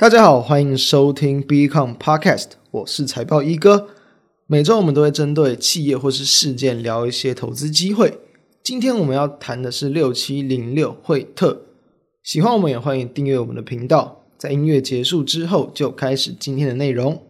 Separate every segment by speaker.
Speaker 1: 大家好，欢迎收听 Become Podcast，我是财报一哥。每周我们都会针对企业或是事件聊一些投资机会。今天我们要谈的是六七零六惠特。喜欢我们也欢迎订阅我们的频道。在音乐结束之后，就开始今天的内容。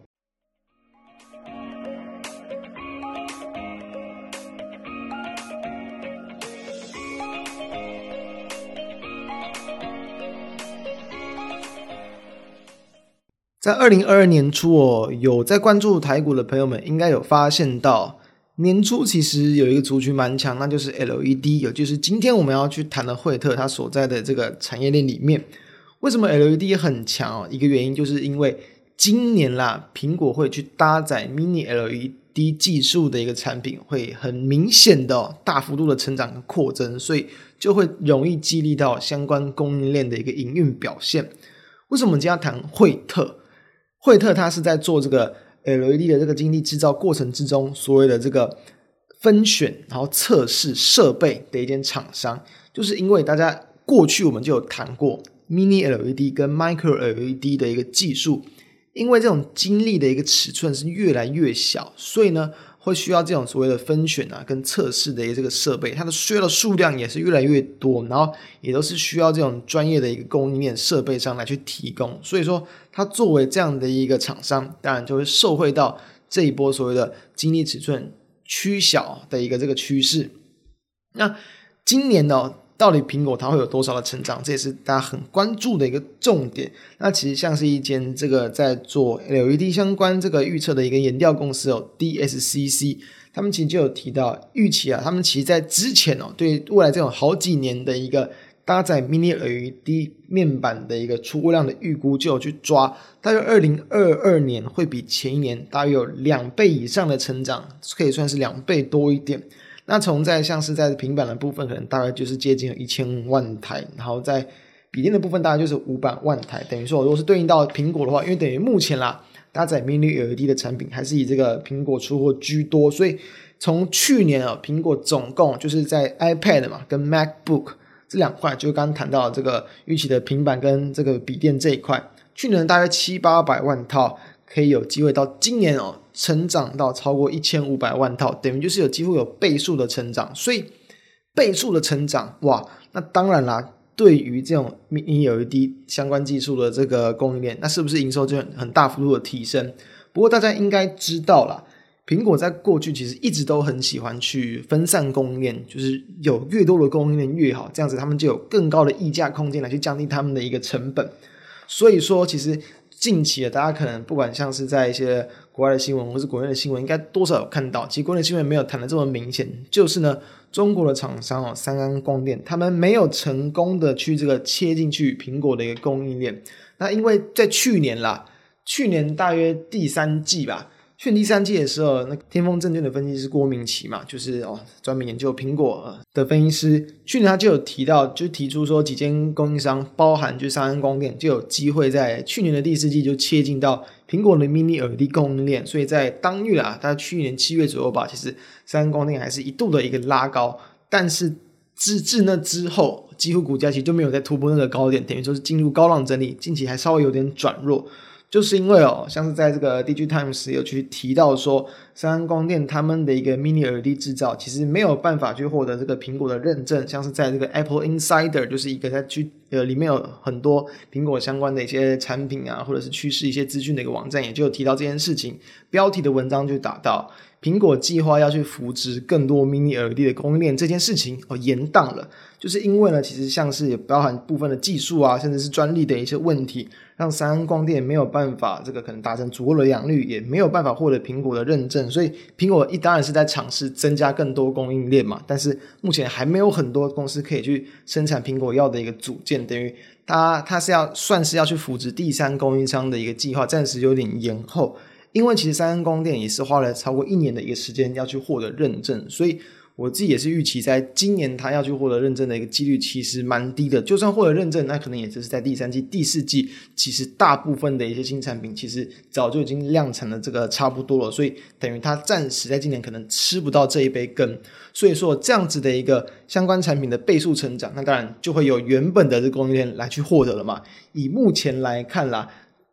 Speaker 1: 在二零二二年初哦，有在关注台股的朋友们，应该有发现到年初其实有一个族群蛮强，那就是 LED，也就是今天我们要去谈的惠特它所在的这个产业链里面，为什么 LED 很强哦？一个原因就是因为今年啦，苹果会去搭载 Mini LED 技术的一个产品，会很明显的大幅度的成长和扩增，所以就会容易激励到相关供应链的一个营运表现。为什么今天要谈惠特？惠特他是在做这个 LED 的这个晶粒制造过程之中，所谓的这个分选然后测试设备的一间厂商，就是因为大家过去我们就有谈过 Mini LED 跟 Micro LED 的一个技术，因为这种晶粒的一个尺寸是越来越小，所以呢。会需要这种所谓的分选啊，跟测试的一个这个设备，它的需要的数量也是越来越多，然后也都是需要这种专业的一个供应链设备商来去提供。所以说，它作为这样的一个厂商，当然就会受惠到这一波所谓的晶粒尺寸趋小的一个这个趋势。那今年呢？到底苹果它会有多少的成长？这也是大家很关注的一个重点。那其实像是一间这个在做 LED 相关这个预测的一个研调公司哦，DSCC，他们其实就有提到预期啊，他们其实在之前哦，对未来这种好几年的一个搭载 Mini LED 面板的一个出货量的预估，就有去抓，大约二零二二年会比前一年大约有两倍以上的成长，可以算是两倍多一点。那从在像是在平板的部分，可能大概就是接近了一千万台，然后在笔电的部分大概就是五百万台。等于说，如果是对应到苹果的话，因为等于目前啦，搭载 Mini LED 的产品还是以这个苹果出货居多，所以从去年啊，苹果总共就是在 iPad 嘛跟 MacBook 这两块，就刚刚谈到这个预期的平板跟这个笔电这一块，去年大概七八百万套。可以有机会到今年哦，成长到超过一千五百万套，等于就是有几乎有倍数的成长。所以倍数的成长，哇，那当然啦，对于这种 Mini LED 相关技术的这个供应链，那是不是营收就很很大幅度的提升？不过大家应该知道啦，苹果在过去其实一直都很喜欢去分散供应链，就是有越多的供应链越好，这样子他们就有更高的溢价空间来去降低他们的一个成本。所以说，其实。近期啊，大家可能不管像是在一些国外的新闻，或是国内的新闻，应该多少有看到。其实国内新闻没有谈的这么明显，就是呢，中国的厂商哦，三安光电，他们没有成功的去这个切进去苹果的一个供应链。那因为在去年啦，去年大约第三季吧。去年第三季的时候，那天风证券的分析师郭明奇嘛，就是哦专门研究苹果的分析师。去年他就有提到，就提出说几间供应商，包含就三安光电，就有机会在去年的第四季就切进到苹果的 Mini LED 供应链。所以在当月啊，大概去年七月左右吧，其实三安光电还是一度的一个拉高，但是自自那之后，几乎股价其实就没有再突破那个高点，等于说是进入高浪整理，近期还稍微有点转弱。就是因为哦，像是在这个 DigiTimes 有去提到说，三安光电他们的一个 Mini LED 制造，其实没有办法去获得这个苹果的认证。像是在这个 Apple Insider，就是一个在去呃里面有很多苹果相关的一些产品啊，或者是趋势一些资讯的一个网站，也就有提到这件事情。标题的文章就打到，苹果计划要去扶植更多 Mini LED 的供应链这件事情哦延宕了，就是因为呢，其实像是也包含部分的技术啊，甚至是专利的一些问题。让三安光电没有办法，这个可能达成足够的良率，也没有办法获得苹果的认证，所以苹果一当然是在尝试增加更多供应链嘛。但是目前还没有很多公司可以去生产苹果要的一个组件，等于它它是要算是要去扶植第三供应商的一个计划，暂时有点延后。因为其实三安光电也是花了超过一年的一个时间要去获得认证，所以。我自己也是预期，在今年他要去获得认证的一个几率其实蛮低的。就算获得认证，那可能也只是在第三季、第四季。其实大部分的一些新产品，其实早就已经量产了这个差不多了。所以等于他暂时在今年可能吃不到这一杯羹。所以说这样子的一个相关产品的倍数成长，那当然就会有原本的这供应链来去获得了嘛。以目前来看啦。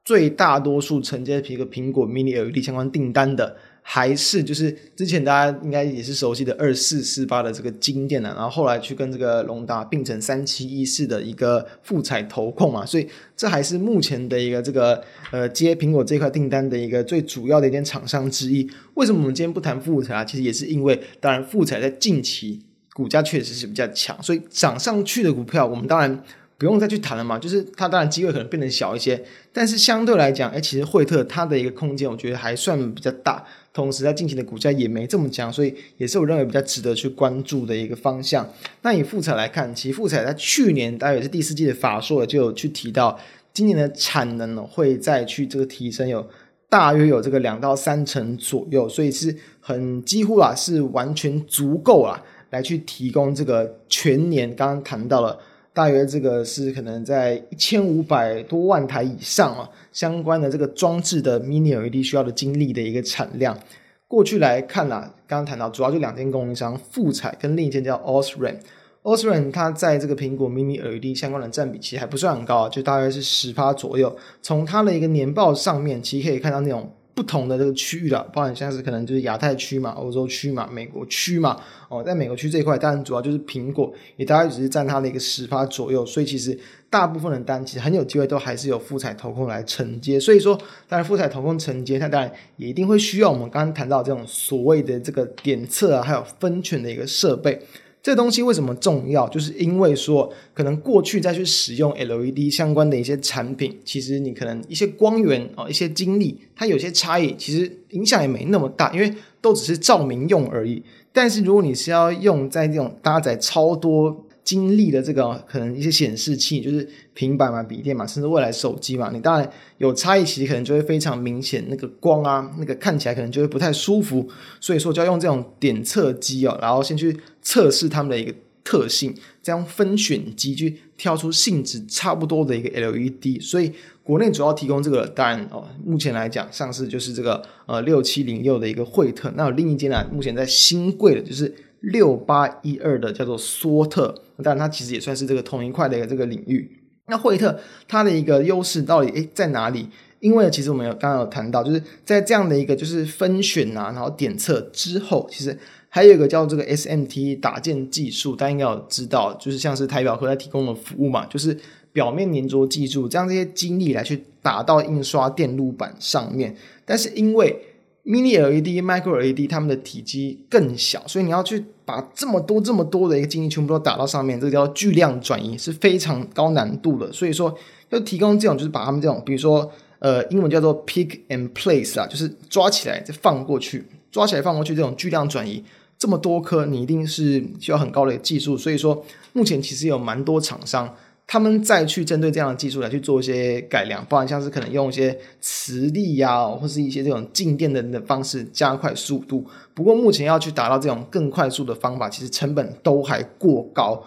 Speaker 1: 最大多数承接一个苹果 Mini LED 相关订单的。还是就是之前大家应该也是熟悉的二四四八的这个晶电呢，然后后来去跟这个隆达并成三七一四的一个富采投控嘛，所以这还是目前的一个这个呃接苹果这块订单的一个最主要的一间厂商之一。为什么我们今天不谈富彩啊？其实也是因为，当然富彩在近期股价确实是比较强，所以涨上去的股票我们当然。不用再去谈了嘛，就是它当然机会可能变得小一些，但是相对来讲，哎，其实惠特它的一个空间，我觉得还算比较大。同时，在近期的股价也没这么强，所以也是我认为比较值得去关注的一个方向。那以富采来看，其实富采在去年大约是第四季的法硕就有去提到，今年的产能呢会再去这个提升，有大约有这个两到三成左右，所以是很几乎啊是完全足够啊来去提供这个全年刚刚谈到了。大约这个是可能在一千五百多万台以上啊，相关的这个装置的 Mini LED 需要的晶粒的一个产量。过去来看啦，刚刚谈到主要就两间供应商，富彩跟另一间叫 Osram。Osram 它在这个苹果 Mini LED 相关的占比其实还不算很高，就大约是十趴左右。从它的一个年报上面，其实可以看到那种。不同的这个区域了，包含像是可能就是亚太区嘛、欧洲区嘛、美国区嘛。哦，在美国区这一块，当然主要就是苹果，也大概只是占它的一个十趴左右。所以其实大部分的单其实很有机会都还是有富采投控来承接。所以说，当然富采投控承接，它当然也一定会需要我们刚刚谈到这种所谓的这个点测啊，还有分权的一个设备。这东西为什么重要？就是因为说，可能过去再去使用 LED 相关的一些产品，其实你可能一些光源啊、一些精力，它有些差异，其实影响也没那么大，因为都只是照明用而已。但是如果你是要用在这种搭载超多经历的这个可能一些显示器，就是平板嘛、笔电嘛，甚至未来手机嘛，你当然有差异，其实可能就会非常明显，那个光啊，那个看起来可能就会不太舒服。所以说就要用这种点测机哦，然后先去测试它们的一个特性，这样分选机去挑出性质差不多的一个 LED。所以国内主要提供这个，当然哦，目前来讲上市就是这个呃六七零六的一个惠特，那有另一间呢，目前在新贵的就是。六八一二的叫做索特，当然它其实也算是这个同一块的一个这个领域。那惠特它的一个优势到底诶在哪里？因为其实我们有刚刚有谈到，就是在这样的一个就是分选啊，然后点测之后，其实还有一个叫这个 SMT 打件技术，大家应该有知道，就是像是台表科在提供的服务嘛，就是表面粘着技术，将这些晶粒来去打到印刷电路板上面。但是因为 Mini LED、Micro LED，它们的体积更小，所以你要去把这么多、这么多的一个晶粒全部都打到上面，这个叫巨量转移，是非常高难度的。所以说，要提供这种，就是把它们这种，比如说，呃，英文叫做 Pick and Place 啊，就是抓起来再放过去，抓起来放过去这种巨量转移，这么多颗，你一定是需要很高的技术。所以说，目前其实有蛮多厂商。他们再去针对这样的技术来去做一些改良，包含像是可能用一些磁力呀，或是一些这种静电的的方式加快速度。不过目前要去达到这种更快速的方法，其实成本都还过高。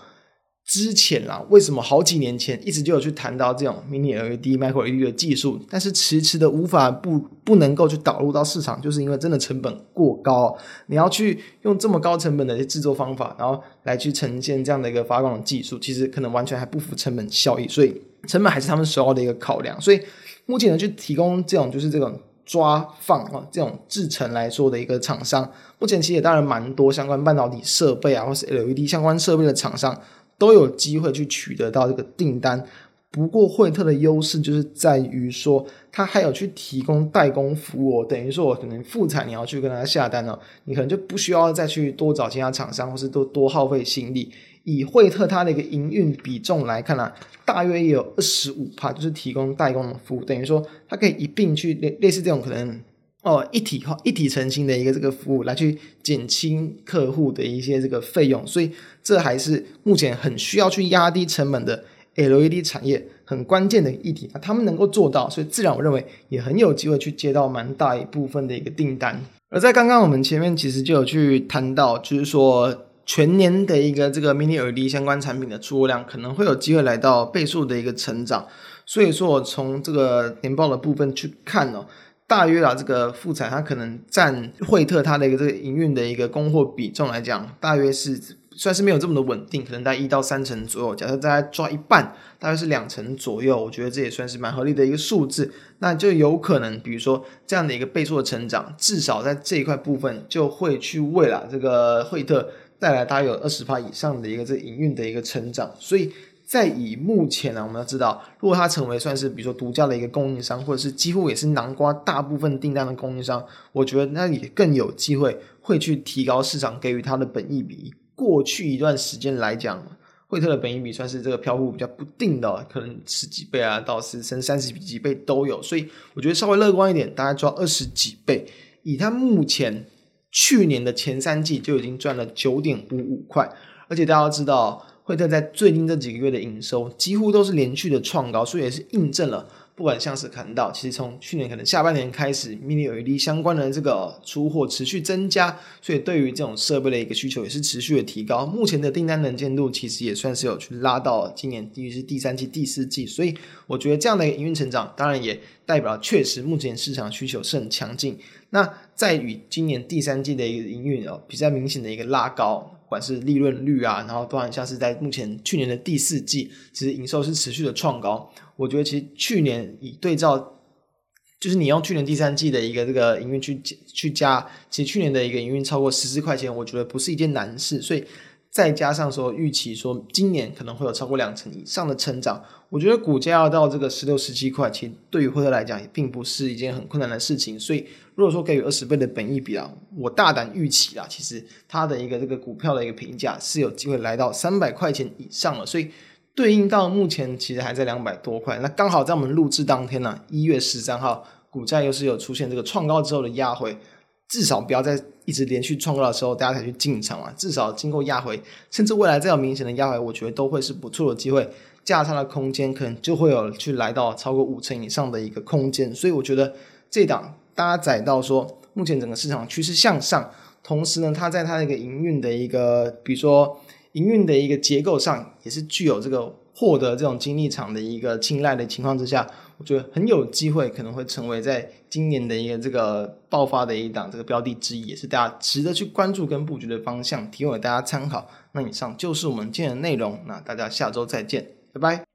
Speaker 1: 之前啦，为什么好几年前一直就有去谈到这种 Mini LED、Micro LED 的技术，但是迟迟的无法不不能够去导入到市场，就是因为真的成本过高。你要去用这么高成本的一些制作方法，然后来去呈现这样的一个发光的技术，其实可能完全还不符成本效益，所以成本还是他们首要的一个考量。所以目前呢，去提供这种就是这种抓放啊这种制程来说的一个厂商，目前其实也当然蛮多相关半导体设备啊，或是 LED 相关设备的厂商。都有机会去取得到这个订单，不过惠特的优势就是在于说，它还有去提供代工服务，等于说我可能富采你要去跟他下单了，你可能就不需要再去多找其他厂商，或是多多耗费心力。以惠特它的一个营运比重来看、啊，大约也有二十五趴，就是提供代工的服务，等于说它可以一并去类类似这种可能。哦，一体化、一体成型的一个这个服务，来去减轻客户的一些这个费用，所以这还是目前很需要去压低成本的 LED 产业很关键的议题啊。他们能够做到，所以自然我认为也很有机会去接到蛮大一部分的一个订单。而在刚刚我们前面其实就有去谈到，就是说全年的一个这个 Mini LED 相关产品的出货量可能会有机会来到倍数的一个成长。所以说我从这个年报的部分去看哦。大约啊，这个富采它可能占惠特它的一个这个营运的一个供货比重来讲，大约是算是没有这么的稳定，可能在一到三成左右。假设大家抓一半，大概是两成左右，我觉得这也算是蛮合理的一个数字。那就有可能，比如说这样的一个倍数的成长，至少在这一块部分就会去为了这个惠特带来大约有二十趴以上的一个这个营运的一个成长。所以在以目前呢、我们要知道，如果它成为算是比如说独家的一个供应商，或者是几乎也是南瓜大部分订单的供应商，我觉得那也更有机会会去提高市场给予它的本益比。过去一段时间来讲，惠特的本益比算是这个飘忽比较不定的，可能十几倍啊，到是升三十几倍都有。所以我觉得稍微乐观一点，大概抓二十几倍。以它目前去年的前三季就已经赚了九点五五块，而且大家要知道，惠特在最近这几个月的营收几乎都是连续的创高，所以也是印证了。不管像是看到，其实从去年可能下半年开始，Mini LED 相关的这个出货持续增加，所以对于这种设备的一个需求也是持续的提高。目前的订单能见度其实也算是有去拉到今年，尤其是第三季、第四季，所以我觉得这样的一个营运成长，当然也代表确实目前市场需求是很强劲。那在与今年第三季的一个营运哦，比较明显的一个拉高。不管是利润率啊，然后不然像是在目前去年的第四季，其实营收是持续的创高。我觉得其实去年以对照，就是你用去年第三季的一个这个营运去去加，其实去年的一个营运超过十四块钱，我觉得不是一件难事。所以再加上说预期说今年可能会有超过两成以上的成长。我觉得股价要到这个十六、十七块，其实对于惠特来讲也并不是一件很困难的事情。所以，如果说给予二十倍的本益比啊，我大胆预期啊，其实它的一个这个股票的一个评价是有机会来到三百块钱以上了。所以，对应到目前其实还在两百多块，那刚好在我们录制当天呢、一月十三号，股价又是有出现这个创高之后的压回，至少不要再一直连续创高的时候大家才去进场啊。至少经过压回，甚至未来再有明显的压回，我觉得都会是不错的机会。价差的空间可能就会有去来到超过五成以上的一个空间，所以我觉得这档搭载到说，目前整个市场趋势向上，同时呢，它在它的一个营运的一个，比如说营运的一个结构上，也是具有这个获得这种精力场的一个青睐的情况之下，我觉得很有机会可能会成为在今年的一个这个爆发的一档这个标的之一，也是大家值得去关注跟布局的方向，提供给大家参考。那以上就是我们今天的内容，那大家下周再见。拜拜。